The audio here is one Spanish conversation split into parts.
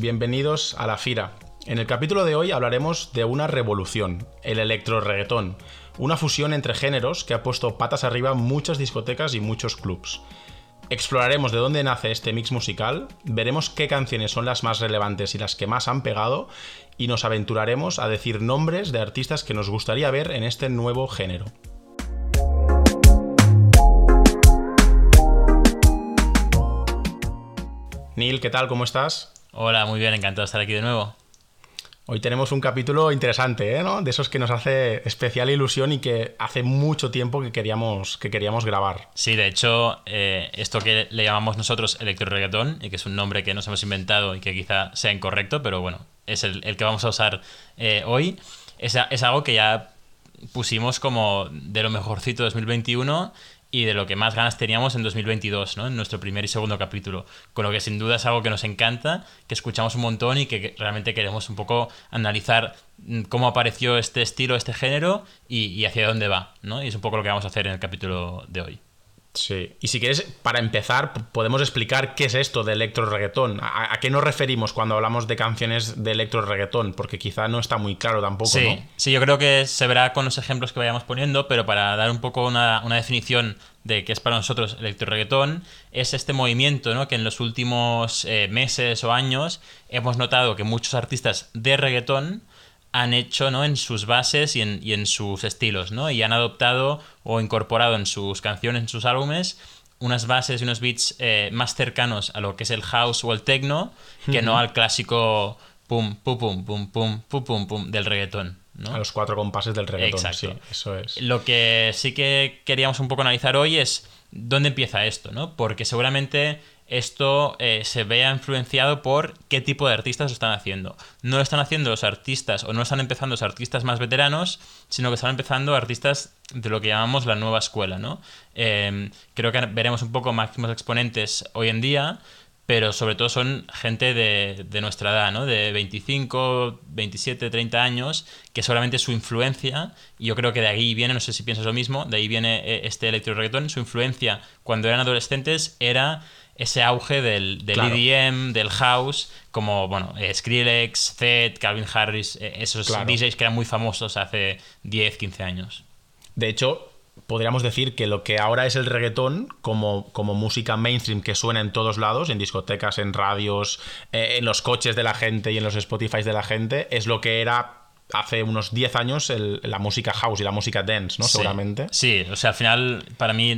Bienvenidos a La Fira. En el capítulo de hoy hablaremos de una revolución, el electro reggaetón, una fusión entre géneros que ha puesto patas arriba muchas discotecas y muchos clubs. Exploraremos de dónde nace este mix musical, veremos qué canciones son las más relevantes y las que más han pegado, y nos aventuraremos a decir nombres de artistas que nos gustaría ver en este nuevo género. Neil, ¿qué tal? ¿Cómo estás? Hola, muy bien, encantado de estar aquí de nuevo. Hoy tenemos un capítulo interesante, ¿eh? ¿no? De esos que nos hace especial ilusión y que hace mucho tiempo que queríamos, que queríamos grabar. Sí, de hecho, eh, esto que le llamamos nosotros electro reggaetón, y que es un nombre que nos hemos inventado y que quizá sea incorrecto, pero bueno, es el, que vamos a usar eh, hoy, es, es algo que ya pusimos como de lo mejorcito 2021 y de lo que más ganas teníamos en 2022, ¿no? En nuestro primer y segundo capítulo. Con lo que sin duda es algo que nos encanta, que escuchamos un montón y que realmente queremos un poco analizar mm, cómo apareció este estilo, este género y, hacia dónde va, ¿no? Y es un poco lo que vamos a hacer en el capítulo de hoy. Sí, y si quieres, para empezar, podemos explicar qué es esto de electro reggaetón. ¿A, qué nos referimos cuando hablamos de canciones de electro reggaetón? Porque quizá no está muy claro tampoco, sí, ¿no? Sí, yo creo que se verá con los ejemplos que vayamos poniendo, pero para dar un poco una, definición de qué es para nosotros electro reggaetón, es este movimiento ¿no? que en los últimos eh, meses o años hemos notado que muchos artistas de reggaetón han hecho ¿no? en sus bases y en, y en, sus estilos, ¿no? Y han adoptado o incorporado en sus canciones, en sus álbumes, unas bases y unos beats eh, más cercanos a lo que es el house o el techno, que no al clásico pum, pum, pum, pum, pum, pum, pum, pum del reggaetón. ¿no? A los cuatro compases del reggaetón, Exacto. sí, eso es. Lo que sí que queríamos un poco analizar hoy es dónde empieza esto, ¿no? Porque seguramente esto eh, se vea influenciado por qué tipo de artistas lo están haciendo. No lo están haciendo los artistas o no están empezando los artistas más veteranos, sino que están empezando artistas de lo que llamamos la nueva escuela, ¿no? Em, creo que veremos un poco máximos exponentes hoy en día, pero sobre todo son gente de, de, nuestra edad, ¿no? De 25, 27, 30 años, que solamente su influencia, y yo creo que de ahí viene, no sé si piensas lo mismo, de ahí viene eh, este electro reggaetón, su influencia cuando eran adolescentes era ese auge del, del EDM, del house, como bueno, eh, Skrillex, Zed, Calvin Harris, eh, esos DJs que eran muy famosos hace 10, 15 años. De hecho, podríamos decir que lo que ahora es el reggaetón como, como música mainstream que suena en todos lados, en discotecas, en radios, eh, en los coches de la gente y en los Spotify de la gente, es lo que era hace unos 10 años la música house y la música dance, ¿no? Seguramente. Sí, o sea, al final, para mí,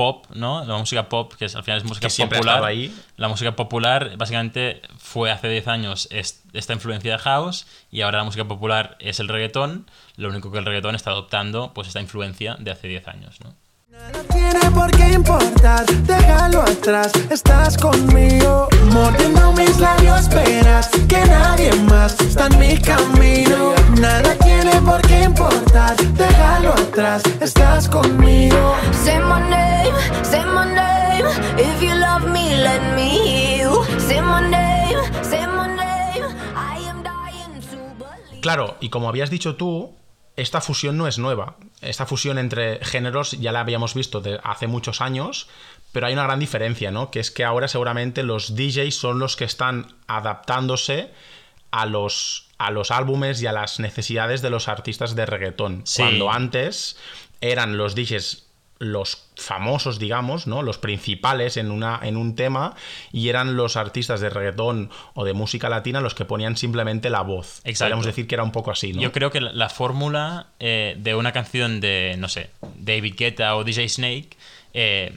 pop, ¿no? La música pop, que al final es música popular. Ahí. La música popular, básicamente, fue hace 10 años esta influencia de house y ahora la música popular es el reggaetón. Lo único que el reggaetón está adoptando, pues, esta influencia de hace 10 años, ¿no? Nada tiene por qué importar, déjalo atrás, estás conmigo, mordiendo mis labios, esperas que nadie más está en mi camino. Nada tiene por qué importar, déjalo atrás, estás conmigo. Claro, y como habías dicho tú, esta fusión no es nueva. Esta fusión entre géneros ya la habíamos visto de hace muchos años, pero hay una gran diferencia, ¿no? Que es que ahora seguramente los DJs son los que están adaptándose a los, a los álbumes y a las necesidades de los artistas de reggaetón. Cuando antes eran los DJs los famosos, digamos, ¿no? Los principales en, una, en un tema y eran los artistas de reggaetón o de música latina los que ponían simplemente la voz. Podríamos decir que era un poco así, ¿no? Yo creo que la, fórmula eh, de una canción de, no sé, David Guetta o DJ Snake eh,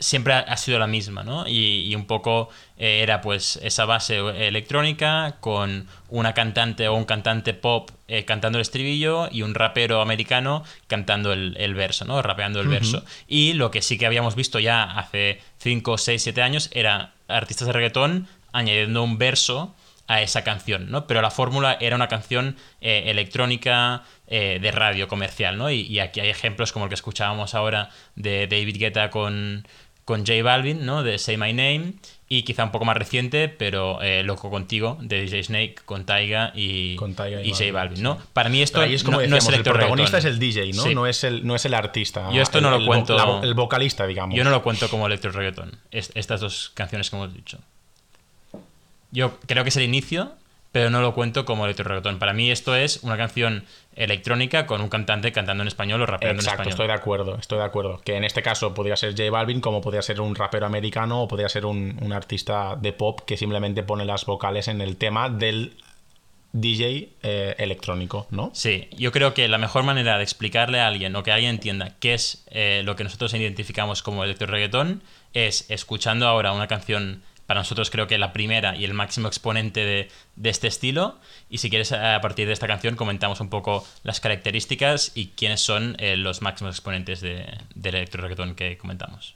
siempre ha, sido la misma, ¿no? Y, un poco eh, era pues esa base electrónica con una cantante o un cantante pop eh, cantando el estribillo y un rapero americano cantando el, verso, ¿no? Rapeando el verso. Y lo que sí que habíamos visto ya hace 5, 6, 7 años era artistas de reggaetón añadiendo un verso a esa canción, ¿no? Pero la fórmula era una canción eh, electrónica de radio comercial, ¿no? Y, y, aquí hay ejemplos como el que escuchábamos ahora de David Guetta con, con J Balvin, ¿no? De Say My Name. Y quizá un poco más reciente, pero eh, Loco Contigo, de DJ Snake, con Taiga y, con y, J Balvin, ¿no? Para mí esto es como no, es el, el protagonista es el DJ, ¿no? No, es el, no es el artista. Yo esto no lo cuento... el vocalista, digamos. Yo no lo cuento como electro reggaeton, estas dos canciones que hemos dicho. yo creo que es el inicio, pero no lo cuento como electro reggaetón. Para mí esto es una canción electrónica con un cantante cantando en español o rapeando Exacto, en español. estoy de acuerdo, estoy de acuerdo. Que en este caso podría ser J Balvin, como podría ser un rapero americano o podría ser un, un artista de pop que simplemente pone las vocales en el tema del DJ eh, electrónico, ¿no? Sí, yo creo que la mejor manera de explicarle a alguien o que alguien entienda qué es eh, lo que nosotros identificamos como electro reggaetón es escuchando ahora una canción, para nosotros creo que la primera y el máximo exponente de, este estilo. Y si quieres, a partir de esta canción comentamos un poco las características y quiénes son eh, los máximos exponentes de, del electro reggaetón que comentamos.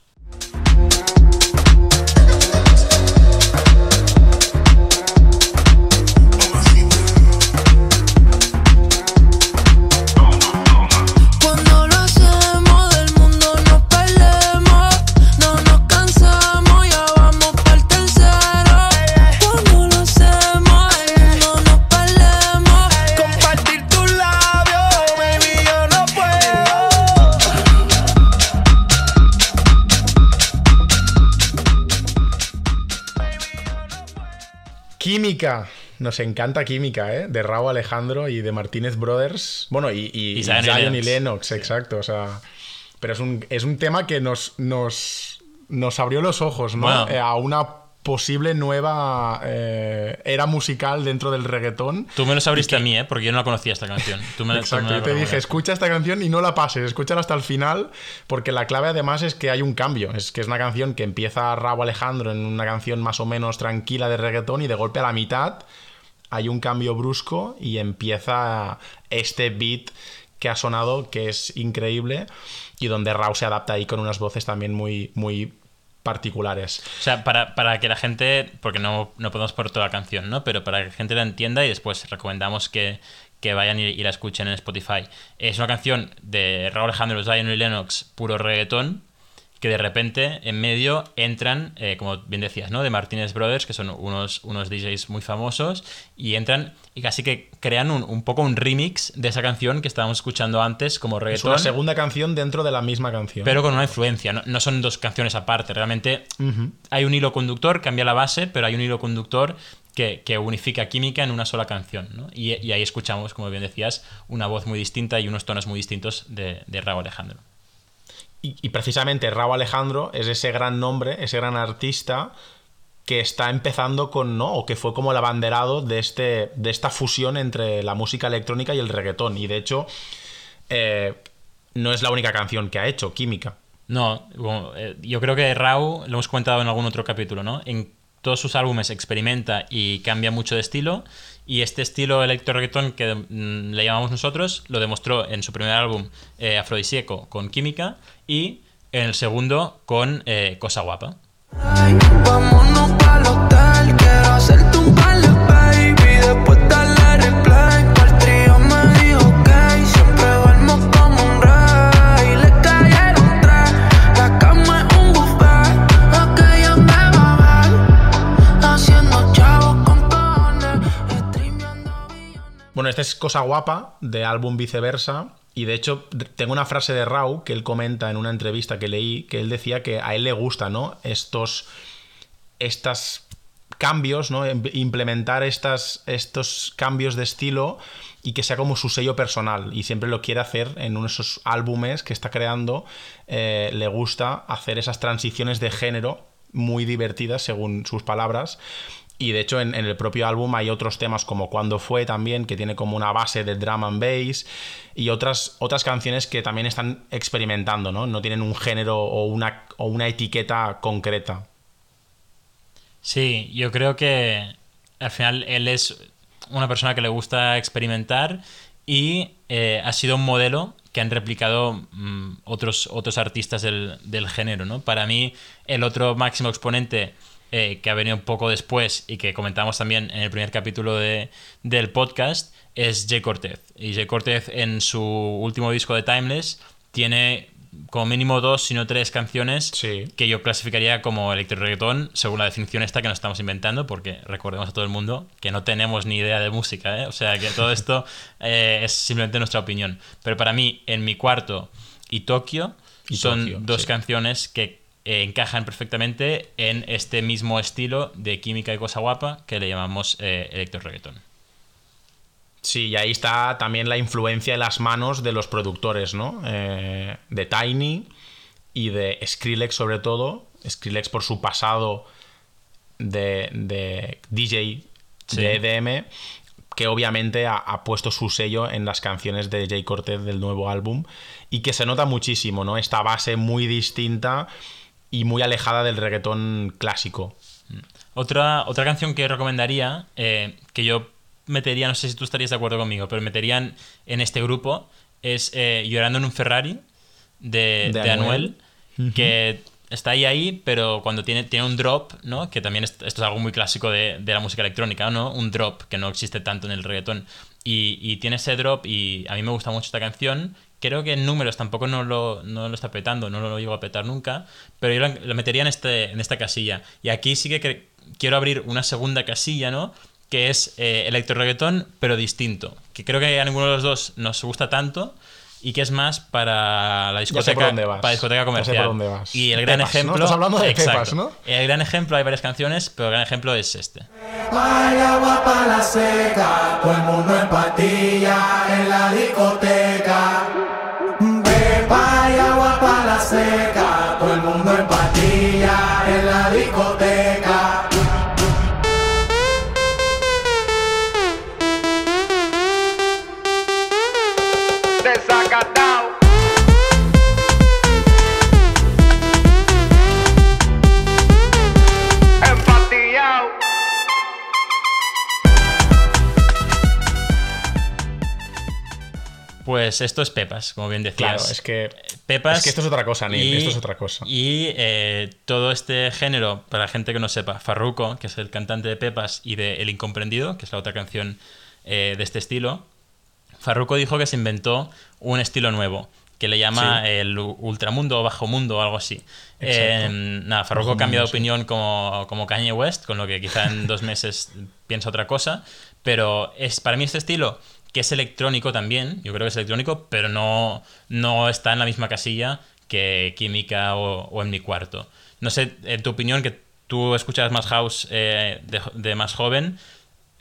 Química. Nos encanta Química, ¿eh? De Raúl Alejandro y de Martínez Brothers. Bueno, y, y, Y Zion y Zion y Lennox. Lennox, exacto. O sea, pero es un, es un tema que nos, nos, nos abrió los ojos, ¿no? Bueno. Eh, a una posible nueva eh, era musical dentro del reggaetón. Tú me lo abriste a mí, ¿eh? Porque yo no la conocía esta canción. Tú me, tú Exacto, me la yo te dije, escucha esta canción y no la pases, escúchala hasta el final, porque la clave además es que hay un cambio, es que es una canción que empieza Rabo Alejandro en una canción más o menos tranquila de reggaetón y de golpe a la mitad hay un cambio brusco y empieza este beat que ha sonado que es increíble y donde Rao se adapta ahí con unas voces también muy, muy particulares. O sea, para, para que la gente, porque no, no podemos por toda la canción, ¿no? Pero para que la gente la entienda y después recomendamos que, que vayan y, y la escuchen en Spotify. Es una canción de Raúl Alejandro, Zion y Lennox, puro reggaetón, que de repente en medio entran, eh, como bien decías, ¿no? De Martínez Brothers, que son unos, unos DJs muy famosos, y entran y casi que crean un, un poco un remix de esa canción que estábamos escuchando antes como Es reggaetón. una segunda canción dentro de la misma canción. Pero con una influencia, no, no son dos canciones aparte. Realmente hay un hilo conductor, cambia la base, pero hay un hilo conductor que, que unifica química en una sola canción. ¿no? Y, y ahí escuchamos, como bien decías, una voz muy distinta y unos tonos muy distintos de, de Raúl Alejandro. Y, precisamente Raúl Alejandro es ese gran nombre, ese gran artista que está empezando con, ¿no? O que fue como el abanderado de, este, de esta fusión entre la música electrónica y el reggaetón. Y de hecho, eh, no es la única canción que ha hecho, Química. No, eh, yo creo que Raúl, lo hemos comentado en algún otro capítulo, ¿no? Todos sus álbumes experimenta y cambia mucho de estilo. Y este estilo electro que mm, le llamamos nosotros lo demostró en su primer álbum eh, Afrodisíaco con Química y en el segundo con eh, Cosa Guapa. Es Cosa Guapa, de álbum Viceversa. Y de hecho, tengo una frase de Rau que él comenta en una entrevista que leí, que él decía que a él le gusta, ¿no? Estos. Cambios, ¿no? Im- Implementar estas, estos cambios de estilo y que sea como su sello personal. Y siempre lo quiere hacer en uno de esos álbumes que está creando. eh, le gusta hacer esas transiciones de género muy divertidas, según sus palabras. Y de hecho, en, el propio álbum hay otros temas como Cuando fue también, que tiene como una base de drum and bass, y otras, otras canciones que también están experimentando, ¿no? No tienen un género o una, o una etiqueta concreta. Sí, yo creo que al final él es una persona que le gusta experimentar y eh, ha sido un modelo que han replicado mm, otros, otros artistas del, del género. ¿no? Para mí, el otro máximo exponente eh, que ha venido un poco después y que comentamos también en el primer capítulo de- del podcast es Jay Cortez. Y Jay Cortez en su último disco de Timeless tiene como mínimo dos, si no tres canciones Sí. que yo clasificaría como electro reggaetón según la definición esta que nos estamos inventando, porque recordemos a todo el mundo que no tenemos ni idea de música, ¿eh? o sea que todo esto eh, es simplemente nuestra opinión. Pero para mí, en mi cuarto y Tokio Y son Tokio, dos sí. canciones que eh, encajan perfectamente en este mismo estilo de química y cosa guapa que le llamamos eh, electro reggaeton. Sí, y ahí está también la influencia en las manos de los productores, ¿no? Eh, de Tiny y de Skrillex sobre todo. Skrillex por su pasado de, de DJ Sí. de EDM, que obviamente ha, ha puesto su sello en las canciones de Jay Cortez del nuevo álbum y que se nota muchísimo, ¿no? Esta base muy distinta y muy alejada del reggaetón clásico. Otra, otra canción que recomendaría, eh, que yo metería, no sé si tú estarías de acuerdo conmigo, pero meterían en este grupo, es eh, Llorando en un Ferrari de, De de Anuel. Anuel, que está ahí ahí, pero cuando tiene, tiene un drop, ¿no? Que también es- esto es algo muy clásico de, de la música electrónica, ¿no? Un drop que no existe tanto en el reggaetón. Y, y tiene ese drop y a mí me gusta mucho esta canción. Creo que en números tampoco no lo, no lo está petando, no lo llego a petar nunca, pero yo lo, lo metería en, este, en esta casilla. Y aquí sí que quiero abrir una segunda casilla, ¿no? Que es eh, electro reggaetón, pero distinto. Que creo que a ninguno de los dos nos gusta tanto y que es más para la discoteca, por dónde vas. para discoteca comercial. por dónde vas. Y el gran Pepas, ¿no? ejemplo. Estás hablando de Exacto. Pepas, ¿no? El gran ejemplo, hay varias canciones, pero el gran ejemplo es este. Vaya agua para la seca, todo el mundo en patilla en la discoteca. Seca, todo el mundo en patilla en la discoteca. Pues esto es Pepas, como bien decías. Claro, es que. Pepas. Es que esto es otra cosa, Neil, esto es otra cosa. Y eh, todo este género, para la gente que no sepa, Farruko, que es el cantante de Pepas, y de El Incomprendido, que es la otra canción eh, de este estilo, Farruko dijo que se inventó un estilo nuevo, que le llama Sí. el ultramundo o bajo mundo o algo así. Eh, nada, Farruko cambia de sí. opinión como, como Kanye West, con lo que quizá en dos meses piensa otra cosa, pero es para mí este estilo que es electrónico también, yo creo que es electrónico, pero no, no está en la misma casilla que Química o, o en mi cuarto. No sé, en tu opinión, que tú escuchas más house eh, de, de más joven,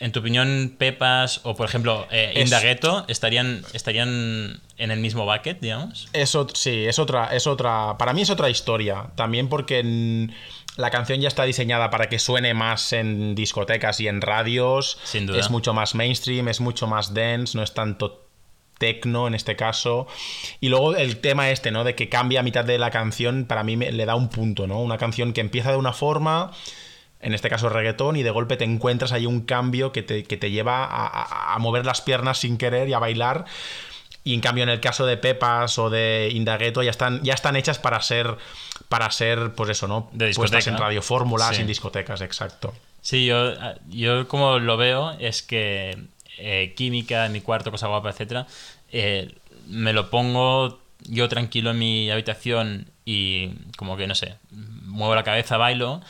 en tu opinión, Pepas o, por ejemplo, eh, Es- Indagueto estarían, estarían en el mismo bucket, digamos. Es sí, es otra, es otra. Para mí es otra historia. También porque la canción ya está diseñada para que suene más en discotecas y en radios. Sin duda. Es mucho más mainstream, es mucho más dance, no es tanto tecno en este caso. Y luego el tema este, ¿no? De que cambia a mitad de la canción, para mí me- le da un punto, ¿no? Una canción que empieza de una forma. En este caso reggaetón, y de golpe te encuentras ahí un cambio que te, que te lleva a, a- a mover las piernas sin querer y a bailar. Y en cambio, en el caso de Pepas o de Indagueto, ya están, ya están hechas para ser, para ser, pues eso, ¿no? De Puestas en radiofórmulas, Sí. en discotecas, exacto. Sí, yo, yo como lo veo es que eh, química en mi cuarto, cosa guapa, etcétera, eh, me lo pongo yo tranquilo en mi habitación y como que no sé, muevo la cabeza, bailo.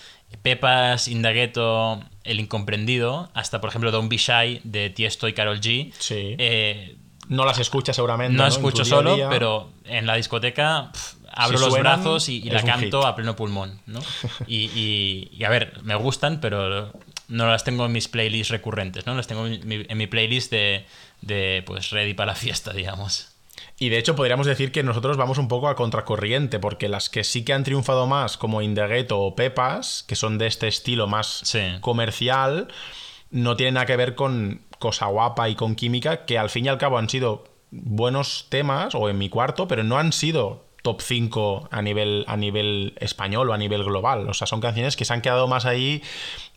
Pepas, Indagueto, El Incomprendido, hasta por ejemplo Don't Be Shy de Tiesto y Carol G. Sí. Eh, No las escuchas seguramente. no En escucho solo, día. pero en la discoteca abro Si los suenan, brazos y, la canto hit. a pleno pulmón, ¿no? Y, y- y, a ver, me gustan, pero no las tengo en mis playlists recurrentes, ¿no? Las tengo en mi, en mi playlist de, de, pues, ready para la fiesta, digamos. Y de hecho podríamos decir que nosotros vamos un poco a contracorriente, porque las que sí que han triunfado más, como Indagueto o Pepas, que son de este estilo más Sí. comercial, no tienen nada que ver con Cosa Guapa y con Química, que al fin y al cabo han sido buenos temas, o en mi cuarto, pero no han sido top 5 a nivel, a nivel español o a nivel global. O sea, son canciones que se han quedado más ahí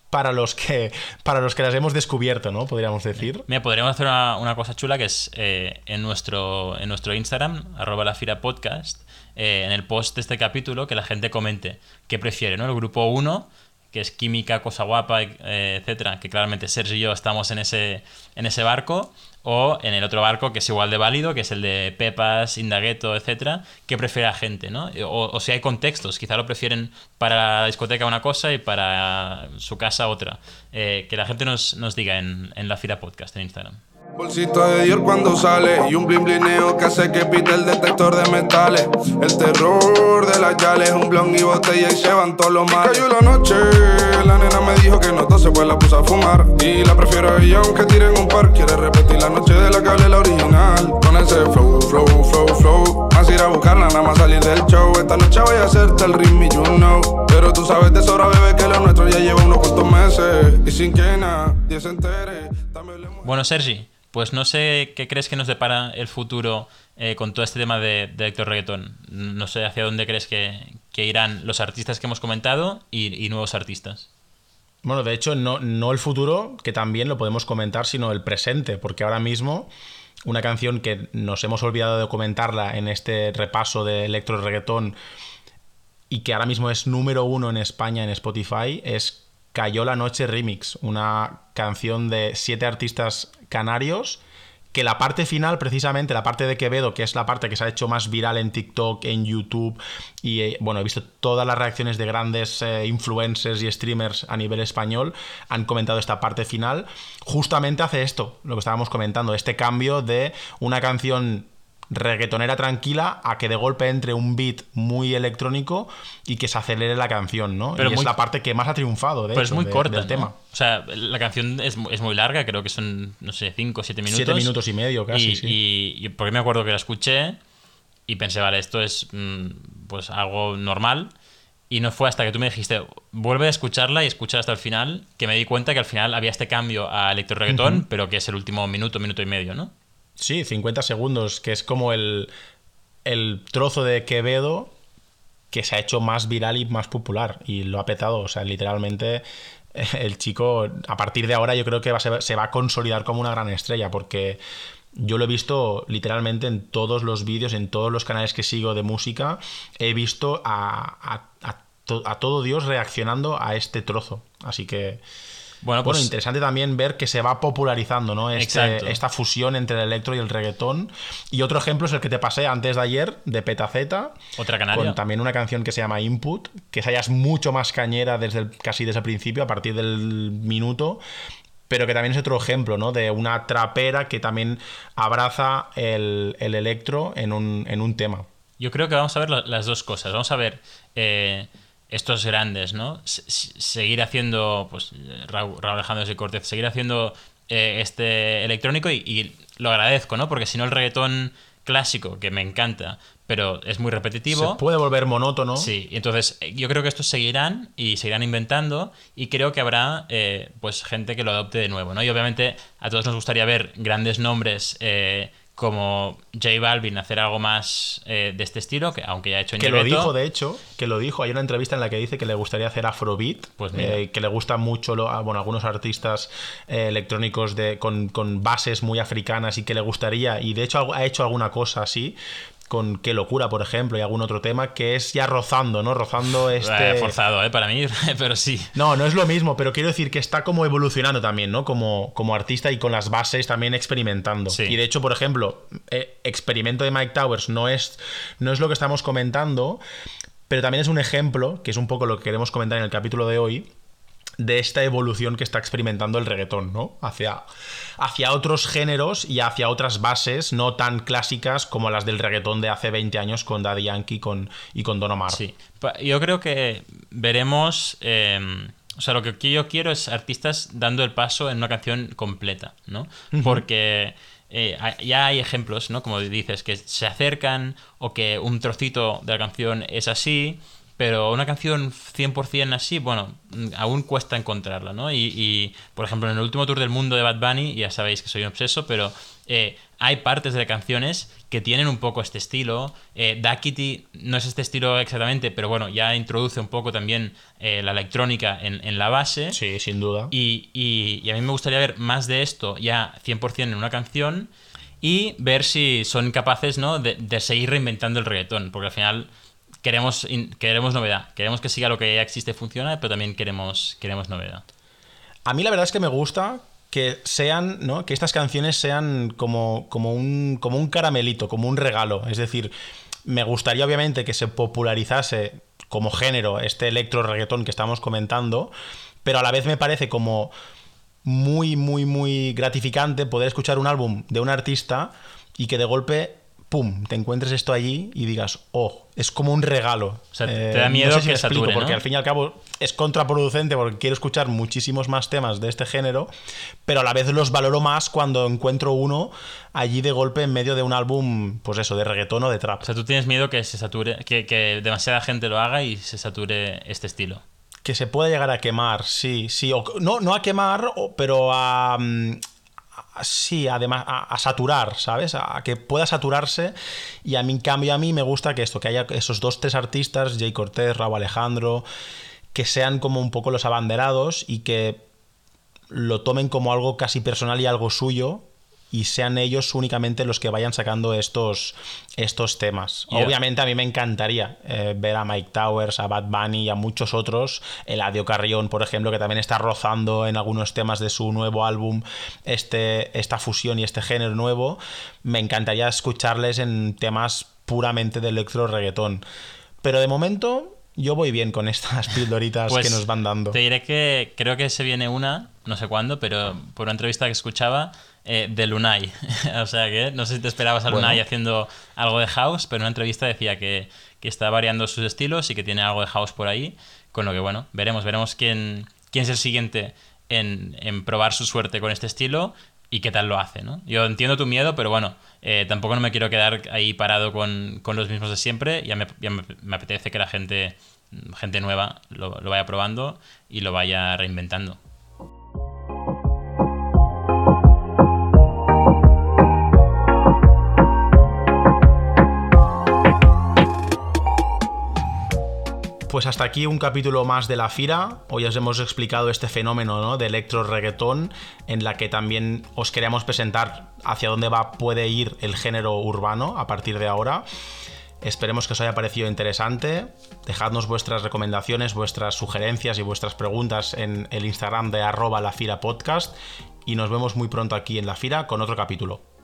para los que, para los que las hemos descubierto, ¿no? Podríamos decir. Mira, podríamos hacer una, una cosa chula que es eh, en, nuestro, en nuestro Instagram, arroba la Podcast, eh, en el post de este capítulo, que la gente comente qué prefiere, ¿no? El grupo 1, que es Química, Cosa Guapa, eh, etcétera, que claramente Sergio y yo estamos en ese, en ese barco, o en el otro barco que es igual de válido, que es el de Pepas, Indagueto, etcétera, qué prefiere la gente, ¿no? O, si hay contextos, quizá lo prefieren para la discoteca una cosa y para su casa otra. Eh, que la gente nos, nos diga en, en la Fira Podcast en Instagram. Bolsito de Dior cuando sale y un blin blineo que hace que pite el detector de metales. El terror de las yales, un blon y botella y se van todos los males. Cayó la noche, la nena me dijo que no se pues la puse a fumar. Y la prefiero a ella aunque tiren un par. Quiere repetir la noche de la que hablé la original. Con ese flow, flow, flow, flow. Más ir a buscarla, nada más salir del show. Esta noche voy a hacerte el ritmo you know. Pero tú sabes de sobra, bebé, que lo nuestro ya lleva unos cuantos meses. Y sin que nadie se entere. Bueno, Sergi, pues no sé qué crees que nos depara el futuro eh, con todo este tema de, de electro reggaetón. No sé hacia dónde crees que, irán los artistas que hemos comentado y, y nuevos artistas. Bueno, de hecho, no, no el futuro, que también lo podemos comentar, sino el presente, porque ahora mismo una canción que nos hemos olvidado de comentarla en este repaso de electro reggaetón y que ahora mismo es número uno en España en Spotify es Cayó la Noche Remix, una canción de siete artistas canarios que la parte final, precisamente la parte de Quevedo, que es la parte que se ha hecho más viral en TikTok, en YouTube, y eh, bueno, he visto todas las reacciones de grandes eh, influencers y streamers a nivel español, han comentado esta parte final, justamente hace esto, lo que estábamos comentando, este cambio de una canción reggaetonera tranquila a que de golpe entre un beat muy electrónico y que se acelere la canción, ¿no? Pero y muy- es la parte que más ha triunfado, de Pero hecho, es muy de- corta. del ¿no? tema. O sea, la canción es, es muy larga, creo que son, no sé, 5 o 7 minutos. Siete minutos y medio casi, Y, sí. y- y porque me acuerdo que la escuché y pensé, vale, esto es mm, pues algo normal. Y no fue hasta que tú me dijiste, vuelve a escucharla y escucha hasta el final, que me di cuenta que al final había este cambio a electro reggaetón, pero que es el último minuto, minuto y medio, ¿no? Sí, 50 segundos, que es como el, el trozo de Quevedo que se ha hecho más viral y más popular y lo ha petado, o sea, literalmente eh, el chico a partir de ahora yo creo que va se va a consolidar como una gran estrella porque yo lo he visto literalmente en todos los vídeos, en todos los canales que sigo de música, he visto a, a- a a todo Dios reaccionando a este trozo, así que... Bueno, Bueno, pues interesante también ver que se va popularizando, ¿no? Este- esta fusión entre el electro y el reggaetón. Y otro ejemplo es el que te pasé antes de ayer, de Petaceta. Otra canaria. Con también una canción que se llama Input, que esa ya es mucho más cañera desde el- casi desde el principio, a partir del minuto. Pero que también es otro ejemplo, ¿no? De una trapera que también abraza el, el electro en un, en un tema. Yo creo que vamos a ver la- las dos cosas. Vamos a ver eh, estos grandes, ¿no? S- seguir haciendo, pues, Raúl, Alejandro y Cortez, seguir haciendo eh, este electrónico y, y lo agradezco, ¿no? Porque si no el reggaetón clásico, que me encanta, pero es muy repetitivo. Se puede volver monótono. Sí, y entonces eh, yo creo que estos seguirán y seguirán inventando y creo que habrá eh, pues gente que lo adopte de nuevo, ¿no? Y obviamente a todos nos gustaría ver grandes nombres eh, como J Balvin hacer algo más eh, de este estilo, que aunque ya ha hecho Que lo dijo, de hecho, que lo dijo. Hay una entrevista en la que dice que le gustaría hacer Afrobeat, Pues eh, que le gusta mucho lo- a, bueno, algunos artistas eh, electrónicos de, con, con bases muy africanas y que le gustaría, y de hecho ha hecho alguna cosa así, con Qué locura, por ejemplo, y algún otro tema, que es ya rozando, ¿no? Rozando este... Eh, forzado, ¿eh? Para mí, pero sí. No, no es lo mismo, pero quiero decir que está como evolucionando también, ¿no? Como, como artista y con las bases también experimentando. Sí. Y de hecho, por ejemplo, eh, experimento de Mike Towers no es, no es lo que estamos comentando, pero también es un ejemplo, que es un poco lo que queremos comentar en el capítulo de hoy, de esta evolución que está experimentando el reggaetón, ¿no? Hacia, hacia otros géneros y hacia otras bases no tan clásicas como las del reggaetón de hace 20 años con Daddy Yankee con, y con Don Omar. Sí. Yo creo que veremos. eh, o sea, lo que yo quiero es artistas dando el paso en una canción completa, ¿no? Porque eh, ya hay ejemplos, ¿no? Como dices, que se acercan o que un trocito de la canción es así, pero una canción 100% así, bueno, aún cuesta encontrarla, ¿no? Y, y, por ejemplo, en el último tour del mundo de Bad Bunny, ya sabéis que soy un obseso, pero eh, hay partes de canciones que tienen un poco este estilo. Eh, Duckity no es este estilo exactamente, pero bueno, ya introduce un poco también eh, la electrónica en, en la base. Sí, sin duda. Y, y- y a mí me gustaría ver más de esto ya 100% en una canción y ver si son capaces ¿no? de, de seguir reinventando el reggaetón, porque al final queremos, queremos novedad, queremos que siga lo que ya existe funciona, pero también queremos, queremos novedad. A mí la verdad es que me gusta que sean, ¿no? Que estas canciones sean como, como, un, como un caramelito, como un regalo. Es decir, me gustaría obviamente que se popularizase como género este electro reggaetón que estamos comentando, pero a la vez me parece como muy, muy, muy gratificante poder escuchar un álbum de un artista y que de golpe, pum, te encuentres esto allí y digas, oh, es como un regalo. O sea, te da miedo no sé si que me explico, sature, ¿no? porque al fin y al cabo es contraproducente porque quiero escuchar muchísimos más temas de este género, pero a la vez los valoro más cuando encuentro uno allí de golpe en medio de un álbum, pues eso, de reggaetón o de trap. O sea, tú tienes miedo que se sature, que, que demasiada gente lo haga y se sature este estilo. Que se pueda llegar a quemar, sí, sí. O, no, no a quemar, pero a. Sí, además, a, saturar, ¿sabes? A, a que pueda saturarse. Y a mí, en cambio, a mí me gusta que esto, que haya esos dos, tres artistas, Jay Cortez, Raúl Alejandro, que sean como un poco los abanderados y que lo tomen como algo casi personal y algo suyo y sean ellos únicamente los que vayan sacando estos, estos temas. Yeah. Obviamente a mí me encantaría eh, ver a Mike Towers, a Bad Bunny y a muchos otros, Eladio Carrión, por ejemplo, que también está rozando en algunos temas de su nuevo álbum este, esta fusión y este género nuevo. Me encantaría escucharles en temas puramente de electro reggaetón. Pero de momento yo voy bien con estas pildoritas Pues que nos van dando. Te diré que creo que se viene una, no sé cuándo, pero por una entrevista que escuchaba eh, de Lunay. o sea que no sé si te esperabas a Bueno. Lunay haciendo algo de house, pero en una entrevista decía que, que está variando sus estilos y que tiene algo de house por ahí. Con lo que, bueno, veremos, veremos quién, quién es el siguiente en, en probar su suerte con este estilo y qué tal lo hace, ¿no? Yo entiendo tu miedo, pero bueno, eh, tampoco no me quiero quedar ahí parado con, con los mismos de siempre. Ya me, apetece que la gente, gente nueva lo, lo vaya probando y lo vaya reinventando. Pues hasta aquí un capítulo más de la Fira. Hoy os hemos explicado este fenómeno ¿no? de electro reggaetón, en la que también os queríamos presentar hacia dónde va, puede ir el género urbano a partir de ahora. Esperemos que os haya parecido interesante. Dejadnos vuestras recomendaciones, vuestras sugerencias y vuestras preguntas en el Instagram de arroba la Podcast. Y nos vemos muy pronto aquí en la Fira con otro capítulo.